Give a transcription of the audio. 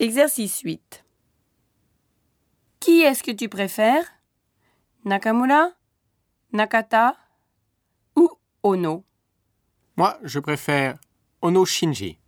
Exercice 8. Qui est-ce que tu préfères? Nakamura Nakata Ou Ono? Moi, je préfère Ono Shinji.